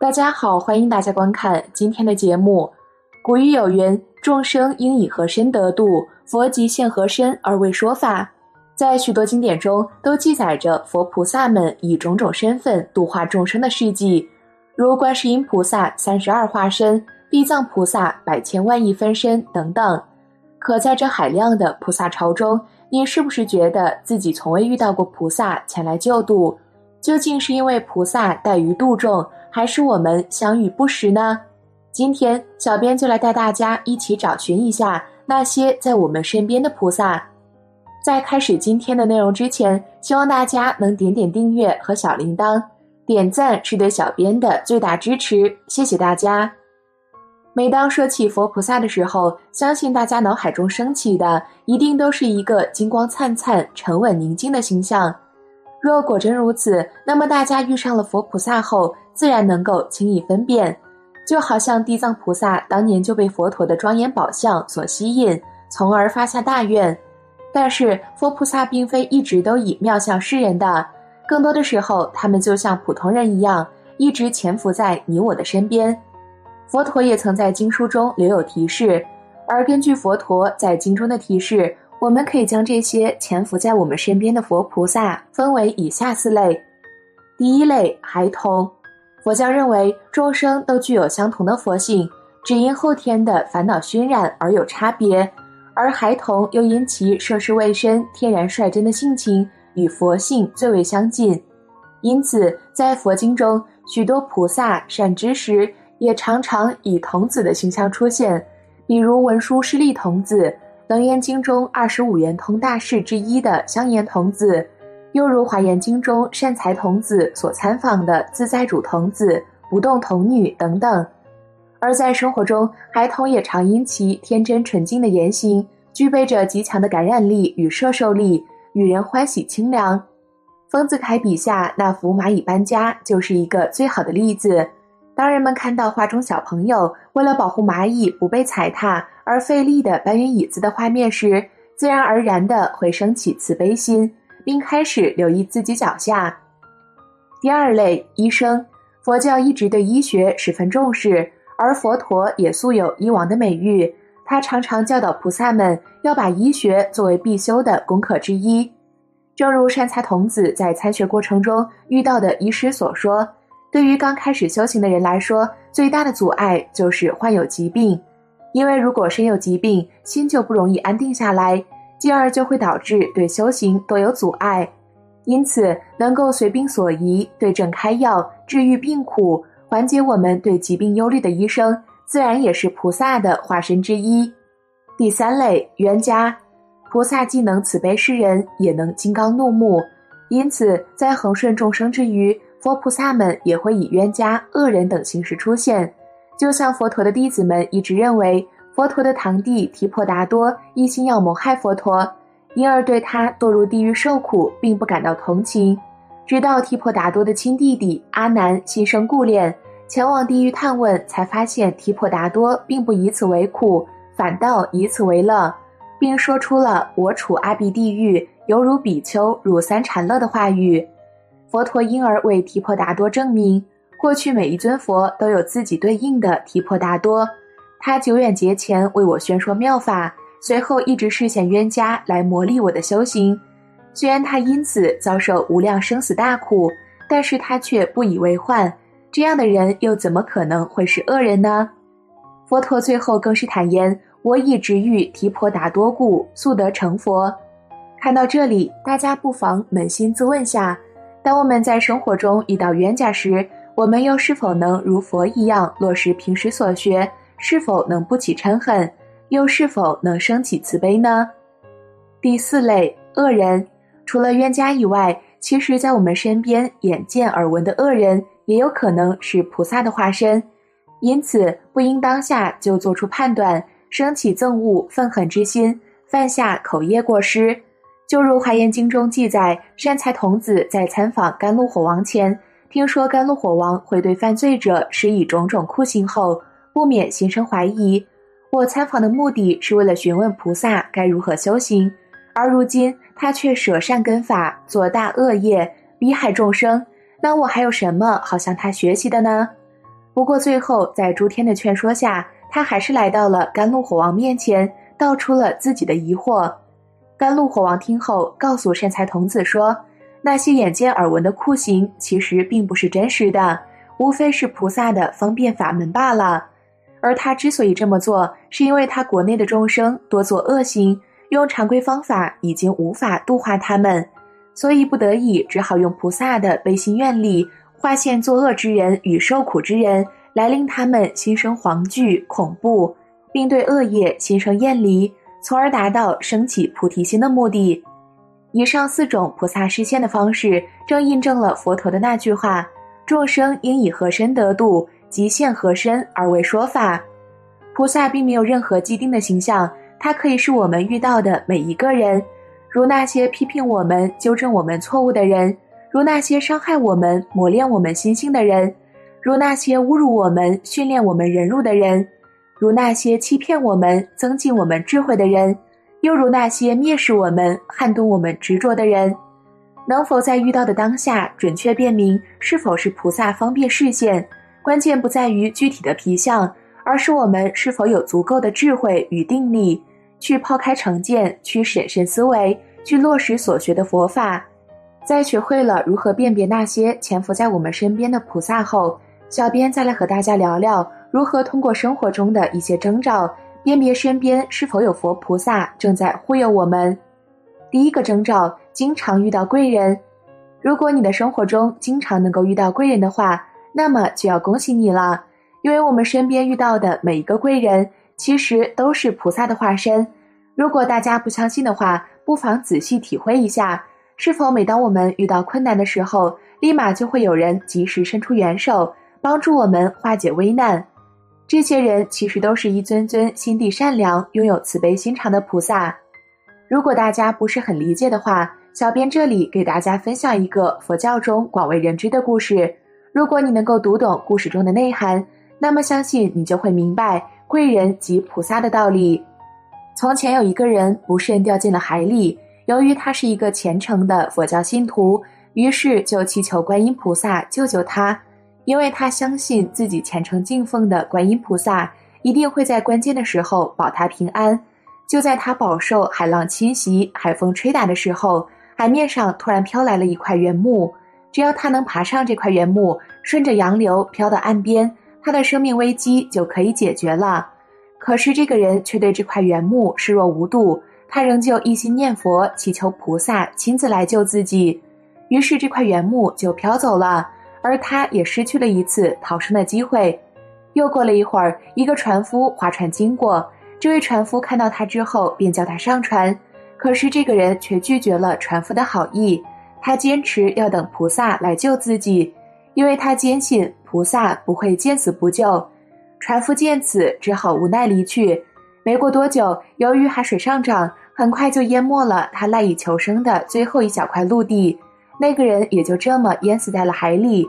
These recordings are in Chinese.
大家好，欢迎大家观看今天的节目。古语有云：“众生应以和身得度，佛即现和身而为说法。”在许多经典中都记载着佛菩萨们以种种身份度化众生的事迹，如观世音菩萨三十二化身、地藏菩萨百千万亿分身等等。可在这海量的菩萨潮中，你是不是觉得自己从未遇到过菩萨前来救度？究竟是因为菩萨怠于度众？还是我们相遇不识呢？今天小编就来带大家一起找寻一下那些在我们身边的菩萨。在开始今天的内容之前，希望大家能点点订阅和小铃铛，点赞是对小编的最大支持，谢谢大家。每当说起佛菩萨的时候，相信大家脑海中升起的一定都是一个金光灿灿、沉稳宁静的形象。若果真如此，那么大家遇上了佛菩萨后，自然能够轻易分辨。就好像地藏菩萨当年就被佛陀的庄严宝相所吸引，从而发下大愿。但是佛菩萨并非一直都以妙相示人的，更多的时候，他们就像普通人一样，一直潜伏在你我的身边。佛陀也曾在经书中留有提示，而根据佛陀在经中的提示。我们可以将这些潜伏在我们身边的佛菩萨分为以下四类。第一类，孩童。佛教认为众生都具有相同的佛性，只因后天的烦恼熏染而有差别，而孩童又因其涉世未深、天然率真的性情与佛性最为相近，因此在佛经中，许多菩萨善知识也常常以童子的形象出现，比如文殊师利童子。《楞严经》中二十五圆通大士之一的香严童子，又如《华严经》中善财童子所参访的自在主童子、不动童女等等。而在生活中，孩童也常因其天真纯净的言行，具备着极强的感染力与摄受力，与人欢喜清凉。丰子恺笔下那幅蚂蚁搬家就是一个最好的例子。当人们看到画中小朋友为了保护蚂蚁不被踩踏而费力的搬运椅子的画面时，自然而然的会升起慈悲心，并开始留意自己脚下。第二类医生，佛教一直对医学十分重视，而佛陀也素有医王的美誉。他常常教导菩萨们要把医学作为必修的功课之一。正如善财童子在参学过程中遇到的医师所说。对于刚开始修行的人来说，最大的阻碍就是患有疾病，因为如果身有疾病，心就不容易安定下来，进而就会导致对修行都有阻碍。因此，能够随病所宜、对症开药、治愈病苦、缓解我们对疾病忧虑的医生，自然也是菩萨的化身之一。第三类冤家，菩萨既能慈悲世人，也能金刚怒目，因此在恒顺众生之余。佛菩萨们也会以冤家、恶人等形式出现，就像佛陀的弟子们一直认为，佛陀的堂弟提婆达多一心要谋害佛陀，因而对他堕入地狱受苦并不感到同情。直到提婆达多的亲弟弟阿难心生顾恋，前往地狱探问，才发现提婆达多并不以此为苦，反倒以此为乐，并说出了“我处阿鼻地狱，犹如比丘入三禅乐”的话语。佛陀因而为提婆达多证明，过去每一尊佛都有自己对应的提婆达多。他久远劫前为我宣说妙法，随后一直示现冤家来磨砺我的修行。虽然他因此遭受无量生死大苦，但是他却不以为患。这样的人又怎么可能会是恶人呢？佛陀最后更是坦言：“我以直欲提婆达多故，速得成佛。”看到这里，大家不妨扪心自问下。当我们在生活中遇到冤家时，我们又是否能如佛一样落实平时所学？是否能不起嗔恨？又是否能升起慈悲呢？第四类恶人，除了冤家以外，其实，在我们身边眼见耳闻的恶人，也有可能是菩萨的化身。因此，不应当下就做出判断，升起憎恶、愤恨之心，犯下口业过失。就如《华严经》中记载，善财童子在参访甘露火王前，听说甘露火王会对犯罪者施以种种酷刑后，不免心生怀疑。我参访的目的是为了询问菩萨该如何修行，而如今他却舍善根法，做大恶业，逼害众生，那我还有什么好向他学习的呢？不过最后在诸天的劝说下，他还是来到了甘露火王面前，道出了自己的疑惑。甘露火王听后，告诉善财童子说：“那些眼见耳闻的酷刑，其实并不是真实的，无非是菩萨的方便法门罢了。而他之所以这么做，是因为他国内的众生多做恶行，用常规方法已经无法度化他们，所以不得已只好用菩萨的悲心愿力，化现作恶之人与受苦之人。”来令他们心生惶惧、恐怖，并对恶业心生厌离，从而达到升起菩提心的目的。以上四种菩萨示现的方式，正印证了佛陀的那句话：“众生应以何身得度，即现何身而为说法。”菩萨并没有任何既定的形象，它可以是我们遇到的每一个人，如那些批评我们、纠正我们错误的人，如那些伤害我们、磨练我们心性的人。如那些侮辱我们、训练我们忍辱的人，如那些欺骗我们、增进我们智慧的人，又如那些蔑视我们、撼动我们执着的人，能否在遇到的当下准确辨明是否是菩萨方便视线？关键不在于具体的皮相，而是我们是否有足够的智慧与定力，去抛开成见，去审慎思维，去落实所学的佛法。在学会了如何辨别那些潜伏在我们身边的菩萨后，小编再来和大家聊聊如何通过生活中的一些征兆辨别身边是否有佛菩萨正在忽悠我们。第一个征兆，经常遇到贵人。如果你的生活中经常能够遇到贵人的话，那么就要恭喜你了，因为我们身边遇到的每一个贵人其实都是菩萨的化身。如果大家不相信的话，不妨仔细体会一下，是否每当我们遇到困难的时候，立马就会有人及时伸出援手。帮助我们化解危难，这些人其实都是一尊尊心地善良、拥有慈悲心肠的菩萨。如果大家不是很理解的话，小编这里给大家分享一个佛教中广为人知的故事。如果你能够读懂故事中的内涵，那么相信你就会明白贵人即菩萨的道理。从前有一个人不慎掉进了海里，由于他是一个虔诚的佛教信徒，于是就祈求观音菩萨救救他。因为他相信自己虔诚敬奉的观音菩萨一定会在关键的时候保他平安。就在他饱受海浪侵袭、海风吹打的时候，海面上突然飘来了一块原木。只要他能爬上这块原木，顺着洋流飘到岸边，他的生命危机就可以解决了。可是这个人却对这块原木视若无睹，他仍旧一心念佛，祈求菩萨亲自来救自己。于是这块原木就飘走了。而他也失去了一次逃生的机会。又过了一会儿，一个船夫划船经过，这位船夫看到他之后，便叫他上船。可是这个人却拒绝了船夫的好意，他坚持要等菩萨来救自己，因为他坚信菩萨不会见死不救。船夫见此，只好无奈离去。没过多久，由于海水上涨，很快就淹没了他赖以求生的最后一小块陆地。那个人也就这么淹死在了海里。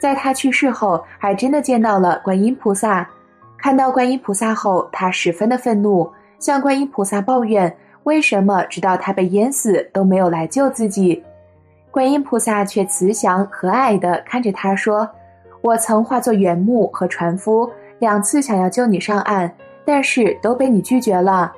在他去世后，还真的见到了观音菩萨。看到观音菩萨后，他十分的愤怒，向观音菩萨抱怨：为什么直到他被淹死都没有来救自己？观音菩萨却慈祥和蔼地看着他说：“我曾化作原木和船夫，两次想要救你上岸，但是都被你拒绝了。”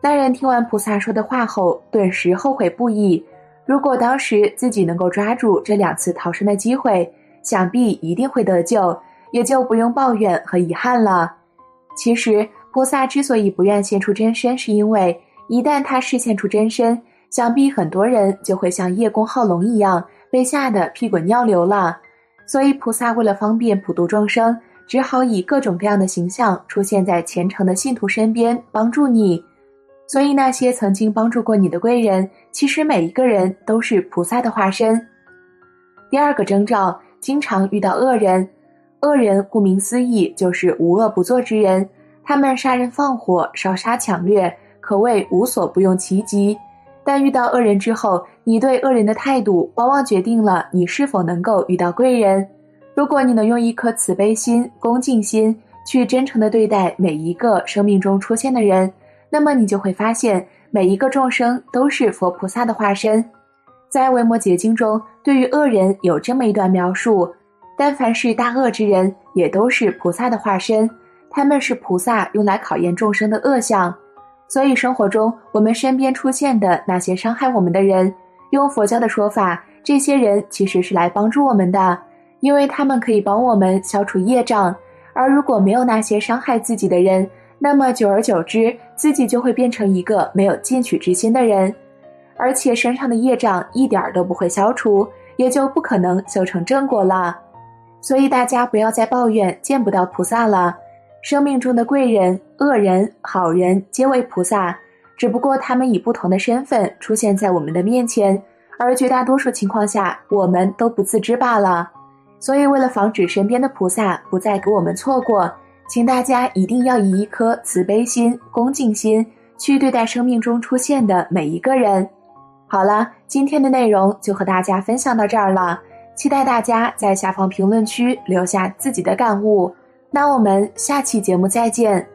那人听完菩萨说的话后，顿时后悔不已。如果当时自己能够抓住这两次逃生的机会，想必一定会得救，也就不用抱怨和遗憾了。其实，菩萨之所以不愿现出真身，是因为一旦他示现出真身，想必很多人就会像叶公好龙一样被吓得屁滚尿流了。所以，菩萨为了方便普度众生，只好以各种各样的形象出现在虔诚的信徒身边，帮助你。所以，那些曾经帮助过你的贵人，其实每一个人都是菩萨的化身。第二个征兆，经常遇到恶人。恶人顾名思义就是无恶不作之人，他们杀人放火、烧杀抢掠，可谓无所不用其极。但遇到恶人之后，你对恶人的态度，往往决定了你是否能够遇到贵人。如果你能用一颗慈悲心、恭敬心，去真诚的对待每一个生命中出现的人。那么你就会发现，每一个众生都是佛菩萨的化身。在《维摩诘经》中，对于恶人有这么一段描述：但凡是大恶之人，也都是菩萨的化身，他们是菩萨用来考验众生的恶相。所以，生活中我们身边出现的那些伤害我们的人，用佛教的说法，这些人其实是来帮助我们的，因为他们可以帮我们消除业障。而如果没有那些伤害自己的人，那么久而久之，自己就会变成一个没有进取之心的人，而且身上的业障一点都不会消除，也就不可能修成正果了。所以大家不要再抱怨见不到菩萨了。生命中的贵人、恶人、好人皆为菩萨，只不过他们以不同的身份出现在我们的面前，而绝大多数情况下，我们都不自知罢了。所以，为了防止身边的菩萨不再给我们错过，请大家一定要以一颗慈悲心、恭敬心去对待生命中出现的每一个人。好了，今天的内容就和大家分享到这儿了，期待大家在下方评论区留下自己的感悟。那我们下期节目再见。